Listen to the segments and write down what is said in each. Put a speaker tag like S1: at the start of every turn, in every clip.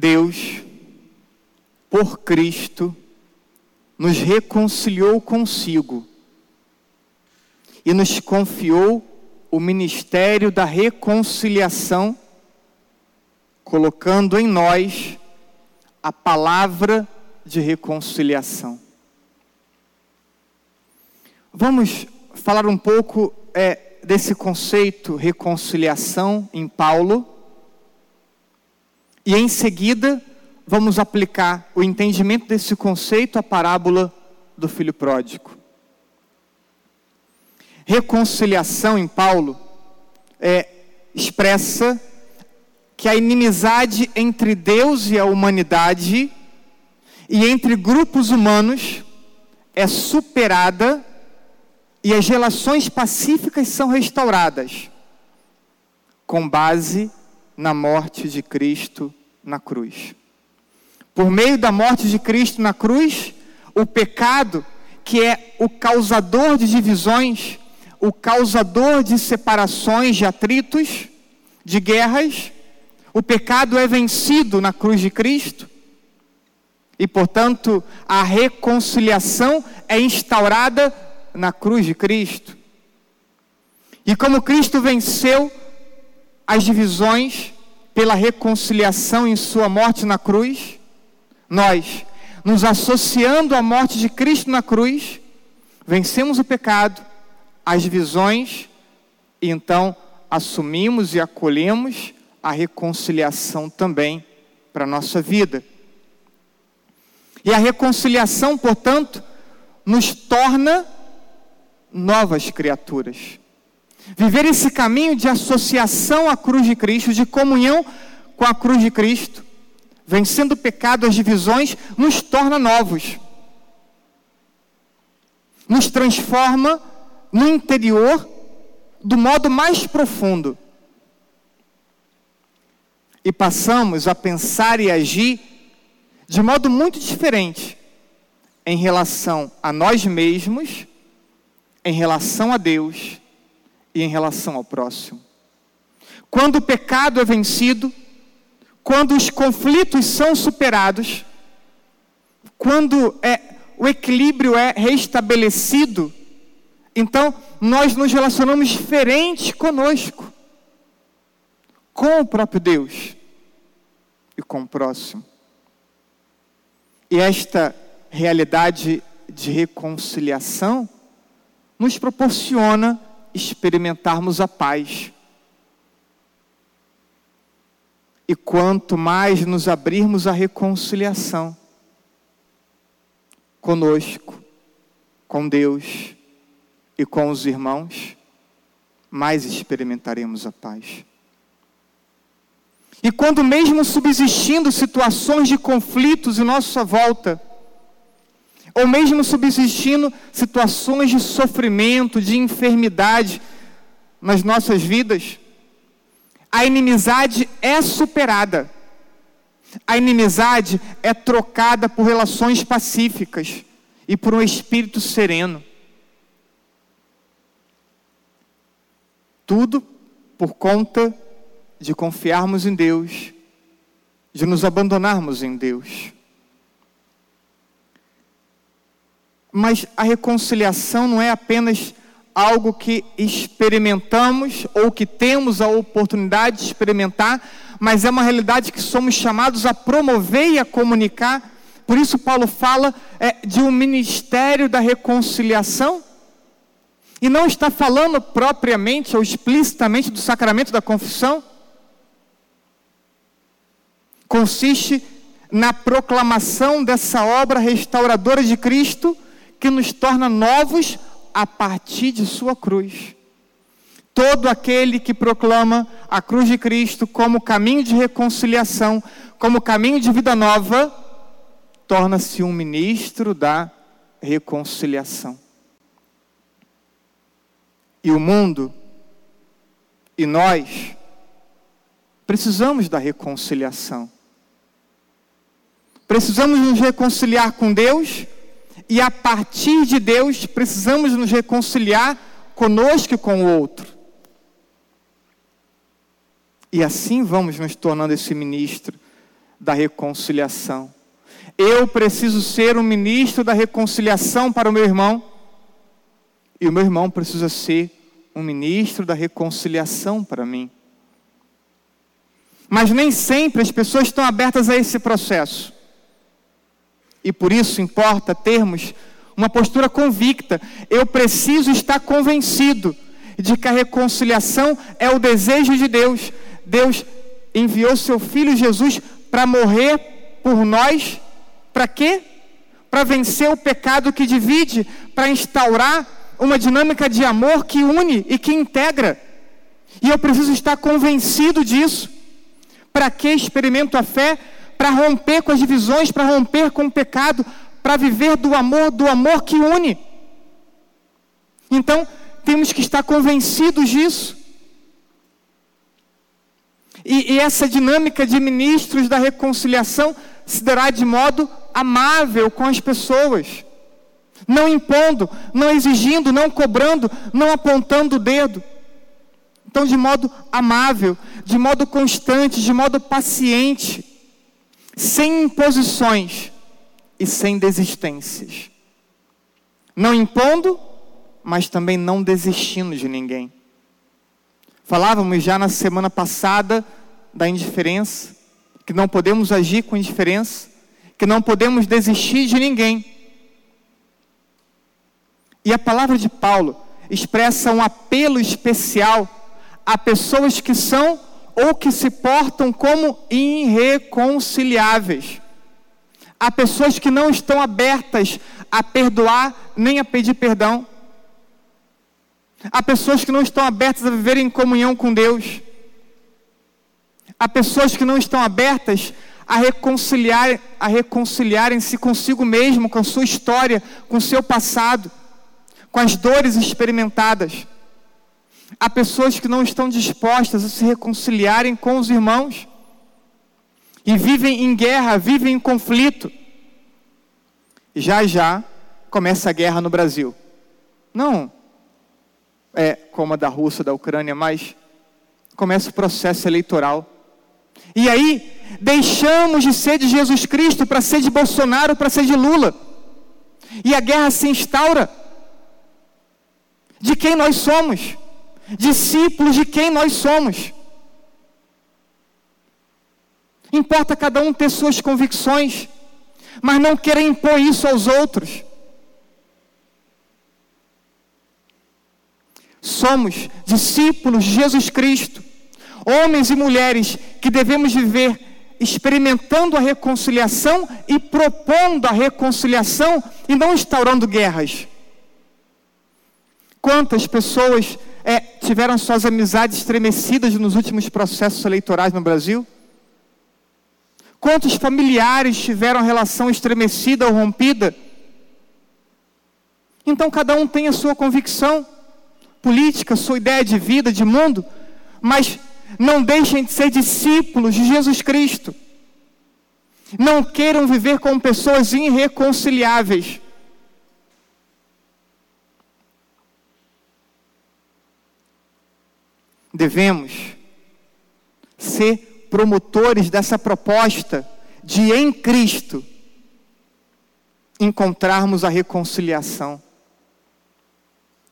S1: Deus, por Cristo, nos reconciliou consigo e nos confiou o ministério da reconciliação, colocando em nós a palavra de reconciliação. Vamos falar um pouco é, desse conceito reconciliação em Paulo. E em seguida, vamos aplicar o entendimento desse conceito à parábola do filho pródigo. Reconciliação em Paulo é, expressa que a inimizade entre Deus e a humanidade e entre grupos humanos é superada e as relações pacíficas são restauradas com base na morte de Cristo na cruz. Por meio da morte de Cristo na cruz, o pecado, que é o causador de divisões, o causador de separações, de atritos, de guerras, o pecado é vencido na cruz de Cristo. E, portanto, a reconciliação é instaurada na cruz de Cristo. E como Cristo venceu as divisões pela reconciliação em Sua morte na cruz, nós, nos associando à morte de Cristo na cruz, vencemos o pecado, as divisões, e então assumimos e acolhemos a reconciliação também para a nossa vida. E a reconciliação, portanto, nos torna novas criaturas. Viver esse caminho de associação à cruz de Cristo, de comunhão com a cruz de Cristo, vencendo o pecado, as divisões, nos torna novos. Nos transforma no interior do modo mais profundo. E passamos a pensar e agir de modo muito diferente em relação a nós mesmos em relação a Deus e em relação ao próximo. Quando o pecado é vencido, quando os conflitos são superados, quando é, o equilíbrio é restabelecido, então nós nos relacionamos diferente conosco, com o próprio Deus e com o próximo. E esta realidade de reconciliação nos proporciona experimentarmos a paz. E quanto mais nos abrirmos à reconciliação conosco, com Deus e com os irmãos, mais experimentaremos a paz. E quando mesmo subsistindo situações de conflitos em nossa volta, ou mesmo subsistindo situações de sofrimento, de enfermidade nas nossas vidas, a inimizade é superada. A inimizade é trocada por relações pacíficas e por um espírito sereno. Tudo por conta de confiarmos em Deus, de nos abandonarmos em Deus. Mas a reconciliação não é apenas algo que experimentamos ou que temos a oportunidade de experimentar, mas é uma realidade que somos chamados a promover e a comunicar. Por isso, Paulo fala é, de um ministério da reconciliação. E não está falando propriamente ou explicitamente do sacramento da confissão. Consiste na proclamação dessa obra restauradora de Cristo que nos torna novos a partir de Sua cruz. Todo aquele que proclama a cruz de Cristo como caminho de reconciliação, como caminho de vida nova, torna-se um ministro da reconciliação. E o mundo e nós precisamos da reconciliação. Precisamos nos reconciliar com Deus e a partir de Deus precisamos nos reconciliar conosco e com o outro. E assim vamos nos tornando esse ministro da reconciliação. Eu preciso ser um ministro da reconciliação para o meu irmão, e o meu irmão precisa ser um ministro da reconciliação para mim. Mas nem sempre as pessoas estão abertas a esse processo. E por isso importa termos uma postura convicta. Eu preciso estar convencido de que a reconciliação é o desejo de Deus. Deus enviou seu filho Jesus para morrer por nós, para quê? Para vencer o pecado que divide, para instaurar uma dinâmica de amor que une e que integra. E eu preciso estar convencido disso. Para que experimento a fé? Para romper com as divisões, para romper com o pecado, para viver do amor, do amor que une. Então, temos que estar convencidos disso. E, e, essa dinâmica de ministros da reconciliação se dará de modo amável com as pessoas, não impondo, não exigindo, não cobrando, não apontando o dedo. Então, de modo amável, de modo constante, de modo paciente, sem imposições e sem desistências. Não impondo, mas também não desistindo de ninguém. Falávamos já na semana passada da indiferença, que não podemos agir com indiferença, que não podemos desistir de ninguém. E a palavra de Paulo expressa um apelo especial a pessoas que são ou que se portam como irreconciliáveis. Há pessoas que não estão abertas a perdoar nem a pedir perdão. Há pessoas que não estão abertas a viver em comunhão com Deus. Há pessoas que não estão abertas a reconciliar, a reconciliarem-se consigo mesmo, com sua história, com seu passado, com as dores experimentadas. Há pessoas que não estão dispostas a se reconciliarem com os irmãos e vivem em guerra, vivem em conflito. Já já começa a guerra no Brasil. Não, é, como a da Rússia, da Ucrânia, mas começa o processo eleitoral. E aí, deixamos de ser de Jesus Cristo para ser de Bolsonaro, para ser de Lula. E a guerra se instaura. De quem nós somos? Discípulos de quem nós somos. Importa cada um ter suas convicções, mas não querer impor isso aos outros. Somos discípulos de Jesus Cristo, homens e mulheres que devemos viver experimentando a reconciliação e propondo a reconciliação e não instaurando guerras. Quantas pessoas é, tiveram suas amizades estremecidas nos últimos processos eleitorais no Brasil? Quantos familiares tiveram relação estremecida ou rompida? Então cada um tem a sua convicção política, sua ideia de vida, de mundo, mas não deixem de ser discípulos de Jesus Cristo. Não queiram viver com pessoas irreconciliáveis. Devemos ser promotores dessa proposta de em Cristo encontrarmos a reconciliação.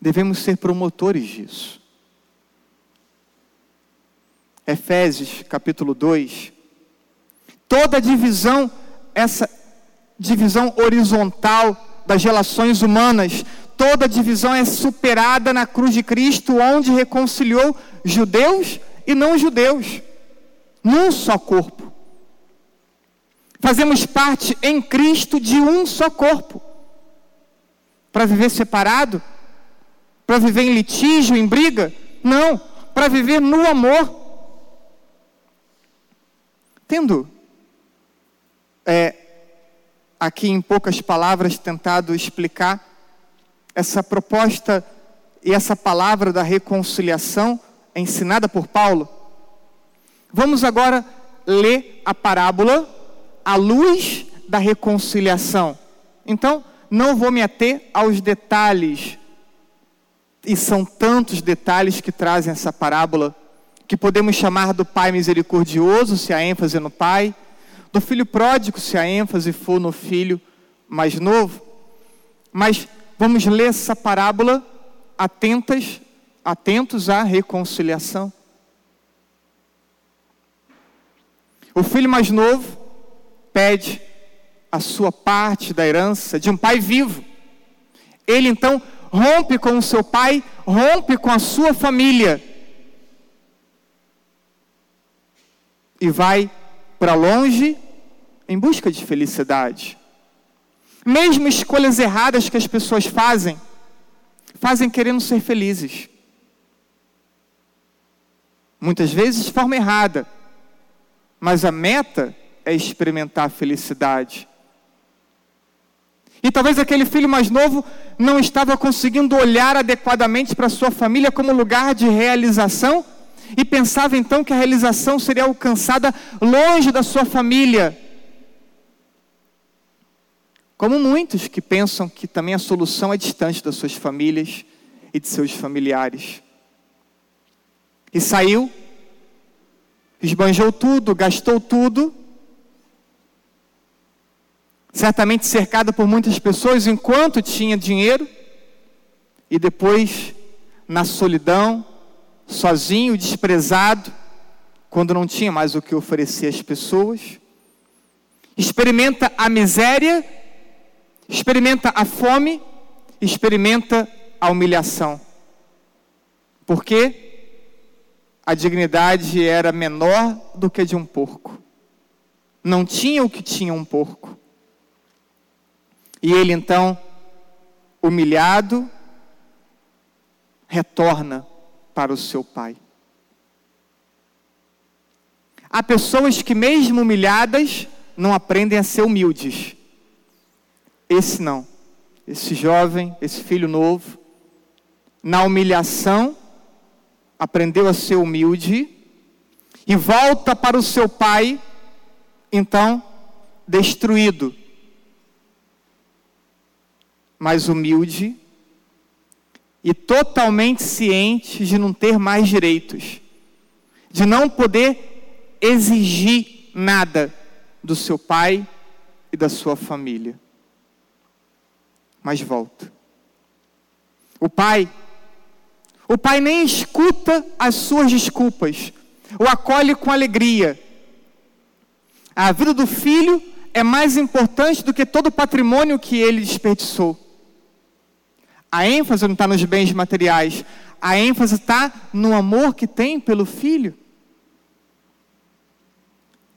S1: Devemos ser promotores disso. Efésios capítulo 2. Toda divisão, essa divisão horizontal das relações humanas, toda divisão é superada na cruz de Cristo, onde reconciliou judeus e não judeus, num só corpo. Fazemos parte em Cristo de um só corpo. Para viver separado, para viver em litígio, em briga. Não, para viver no amor. Tendo é, aqui em poucas palavras tentado explicar essa proposta e essa palavra da reconciliação ensinada por Paulo, vamos agora ler a parábola à luz da reconciliação. Então, não vou me ater aos detalhes e são tantos detalhes que trazem essa parábola, que podemos chamar do Pai misericordioso, se a ênfase é no Pai, do filho pródigo, se a ênfase for no filho mais novo. Mas vamos ler essa parábola atentas, atentos à reconciliação. O filho mais novo pede a sua parte da herança de um pai vivo. Ele então rompe com o seu pai, rompe com a sua família e vai para longe em busca de felicidade. Mesmo escolhas erradas que as pessoas fazem, fazem querendo ser felizes. Muitas vezes de forma errada, mas a meta é experimentar a felicidade. E talvez aquele filho mais novo não estava conseguindo olhar adequadamente para sua família como lugar de realização e pensava então que a realização seria alcançada longe da sua família. Como muitos que pensam que também a solução é distante das suas famílias e de seus familiares. E saiu, esbanjou tudo, gastou tudo. Certamente cercado por muitas pessoas enquanto tinha dinheiro, e depois, na solidão, sozinho, desprezado, quando não tinha mais o que oferecer às pessoas, experimenta a miséria, experimenta a fome, experimenta a humilhação. Porque a dignidade era menor do que a de um porco. Não tinha o que tinha um porco. E ele então, humilhado, retorna para o seu pai. Há pessoas que, mesmo humilhadas, não aprendem a ser humildes. Esse não. Esse jovem, esse filho novo, na humilhação, aprendeu a ser humilde e volta para o seu pai, então, destruído mais humilde e totalmente ciente de não ter mais direitos, de não poder exigir nada do seu pai e da sua família. Mas volta. O pai, o pai nem escuta as suas desculpas, o acolhe com alegria. A vida do filho é mais importante do que todo o patrimônio que ele desperdiçou. A ênfase não está nos bens materiais, a ênfase está no amor que tem pelo filho.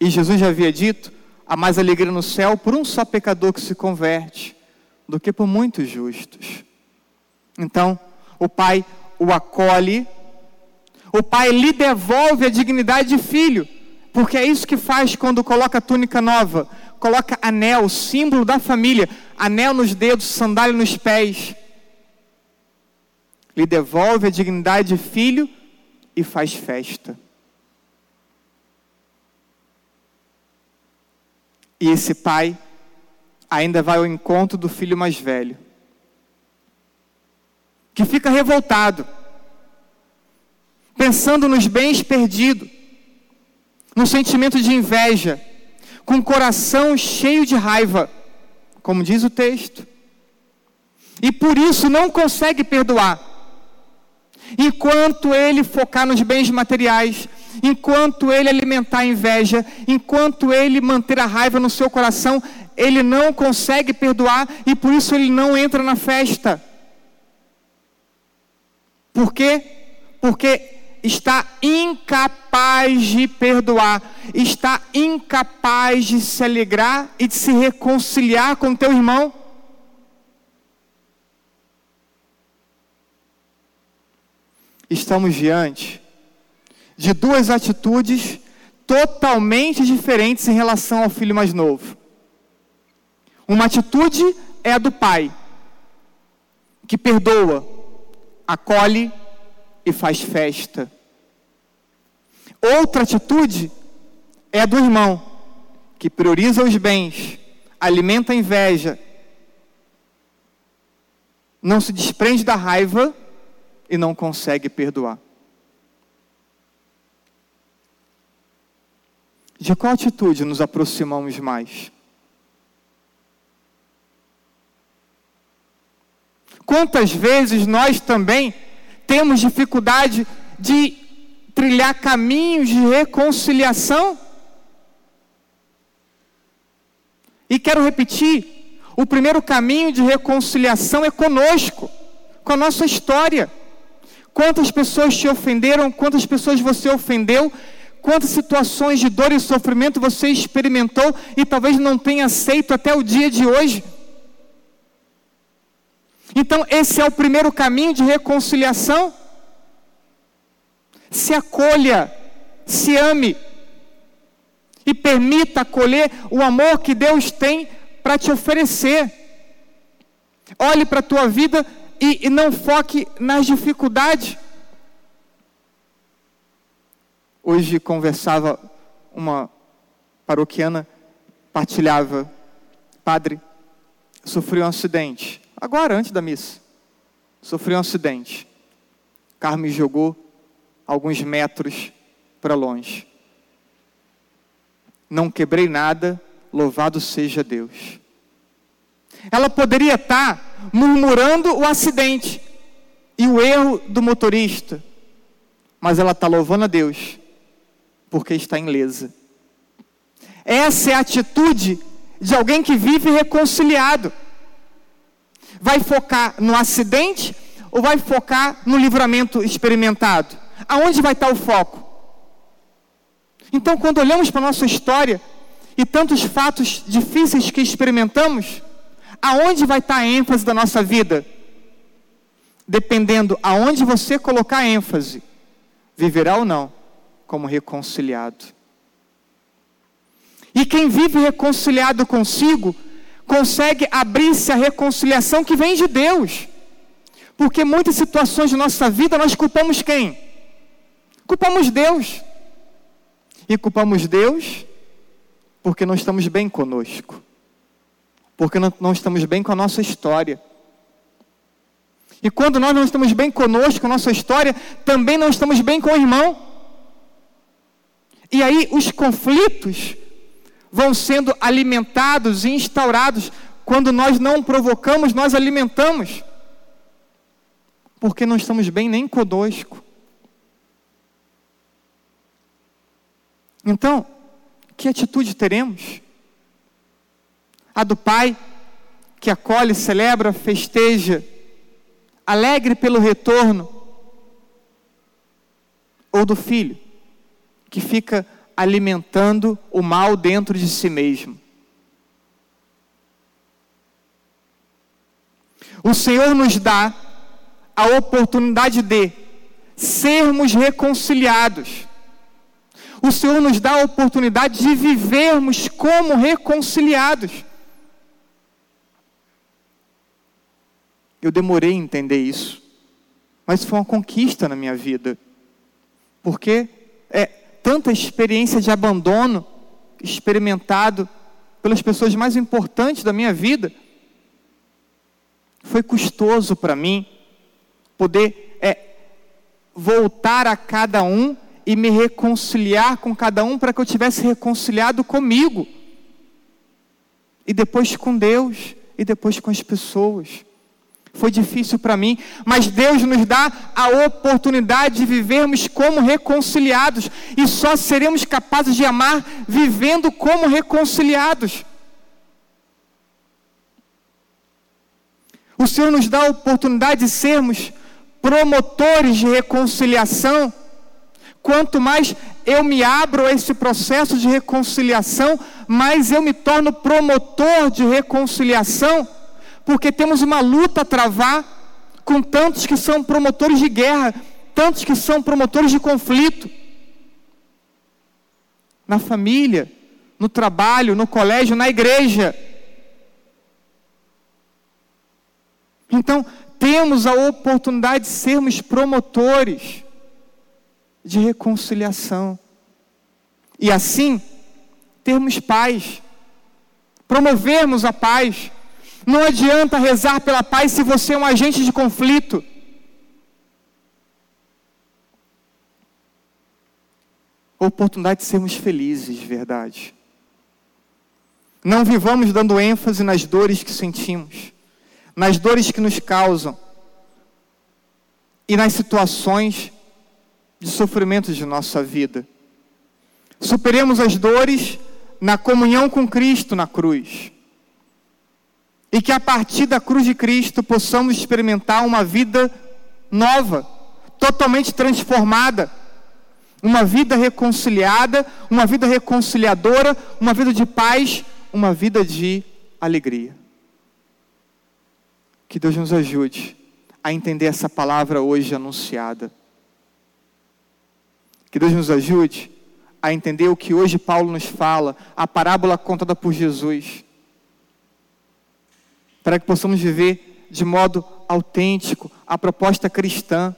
S1: E Jesus já havia dito: há mais alegria no céu por um só pecador que se converte do que por muitos justos. Então, o pai o acolhe, o pai lhe devolve a dignidade de filho, porque é isso que faz quando coloca túnica nova, coloca anel, símbolo da família, anel nos dedos, sandália nos pés. Lhe devolve a dignidade de filho e faz festa. E esse pai ainda vai ao encontro do filho mais velho, que fica revoltado, pensando nos bens perdidos, no sentimento de inveja, com o coração cheio de raiva, como diz o texto, e por isso não consegue perdoar Enquanto ele focar nos bens materiais, enquanto ele alimentar a inveja, enquanto ele manter a raiva no seu coração, ele não consegue perdoar e por isso ele não entra na festa. Por quê? Porque está incapaz de perdoar, está incapaz de se alegrar e de se reconciliar com teu irmão. estamos diante de duas atitudes totalmente diferentes em relação ao filho mais novo. Uma atitude é a do pai, que perdoa, acolhe e faz festa. Outra atitude é a do irmão, que prioriza os bens, alimenta a inveja, não se desprende da raiva e não consegue perdoar. De qual atitude nos aproximamos mais? Quantas vezes nós também temos dificuldade de trilhar caminhos de reconciliação? E quero repetir: o primeiro caminho de reconciliação é conosco, com a nossa história. Quantas pessoas te ofenderam, quantas pessoas você ofendeu, quantas situações de dor e sofrimento você experimentou e talvez não tenha aceito até o dia de hoje. Então, esse é o primeiro caminho de reconciliação. Se acolha, se ame e permita acolher o amor que Deus tem para te oferecer. Olhe para a tua vida e, e não foque nas dificuldades. Hoje conversava uma paroquiana, partilhava, padre, sofri um acidente agora, antes da missa. Sofri um acidente. O carro me jogou alguns metros para longe. Não quebrei nada, louvado seja Deus. Ela poderia estar murmurando o acidente e o erro do motorista, mas ela está louvando a Deus, porque está ilesa. Essa é a atitude de alguém que vive reconciliado. Vai focar no acidente ou vai focar no livramento experimentado? Aonde vai estar o foco? Então, quando olhamos para a nossa história e tantos fatos difíceis que experimentamos, aonde vai estar a ênfase da nossa vida? Dependendo aonde você colocar a ênfase, viverá ou não como reconciliado. E quem vive reconciliado consigo, consegue abrir-se à reconciliação que vem de Deus. Porque muitas situações de nossa vida nós culpamos quem? Culpamos Deus. E culpamos Deus porque não estamos bem conosco. Porque não, não estamos bem com a nossa história. E quando nós não estamos bem conosco, com a nossa história, também não estamos bem com o irmão. E aí os conflitos vão sendo alimentados e instaurados. Quando nós não provocamos, nós alimentamos. Porque não estamos bem nem conosco. Então, que atitude teremos? A do pai, que acolhe, celebra, festeja, alegre pelo retorno? Ou do filho, que fica alimentando o mal dentro de si mesmo. O Senhor nos dá a oportunidade de sermos reconciliados. O Senhor nos dá a oportunidade de vivermos como reconciliados. Eu demorei a entender isso, mas foi uma conquista na minha vida, porque é, tanta experiência de abandono experimentado pelas pessoas mais importantes da minha vida. Foi custoso para mim poder é, voltar a cada um e me reconciliar com cada um para que eu tivesse reconciliado comigo. E depois com Deus, e depois com as pessoas foi difícil para mim, mas Deus nos dá a oportunidade de vivermos como reconciliados, e só seremos capazes de amar vivendo como reconciliados. O Senhor nos dá a oportunidade de sermos promotores de reconciliação. Quanto mais eu me abro a esse processo de reconciliação, mais eu me torno promotor de reconciliação porque temos uma luta a travar com tantos que são promotores de guerra, tantos que são promotores de conflito. Na família, no trabalho, no colégio, na igreja. Então, temos a oportunidade de sermos promotores de reconciliação. E assim, termos paz, promovermos a paz não adianta rezar pela paz se você é um agente de conflito. oportunidade de sermos felizes de verdade. Não vivamos dando ênfase nas dores que sentimos, nas dores que nos causam e nas situações de sofrimento de nossa vida. Superemos as dores na comunhão com Cristo na cruz. E que a partir da cruz de Cristo possamos experimentar uma vida nova, totalmente transformada, uma vida reconciliada, uma vida reconciliadora, uma vida de paz, uma vida de alegria. Que Deus nos ajude a entender essa palavra hoje anunciada. Que Deus nos ajude a entender o que hoje Paulo nos fala, a parábola contada por Jesus para que possamos viver de modo autêntico a proposta cristã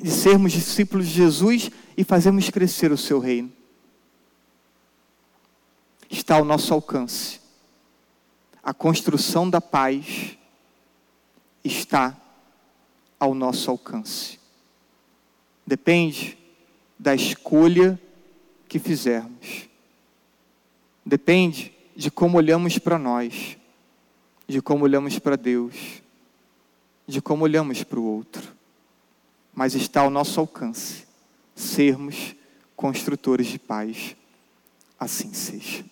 S1: de sermos discípulos de Jesus e fazermos crescer o seu reino. Está ao nosso alcance. A construção da paz está ao nosso alcance. Depende da escolha que fizermos. Depende de como olhamos para nós, de como olhamos para Deus, de como olhamos para o outro. Mas está ao nosso alcance sermos construtores de paz. Assim seja.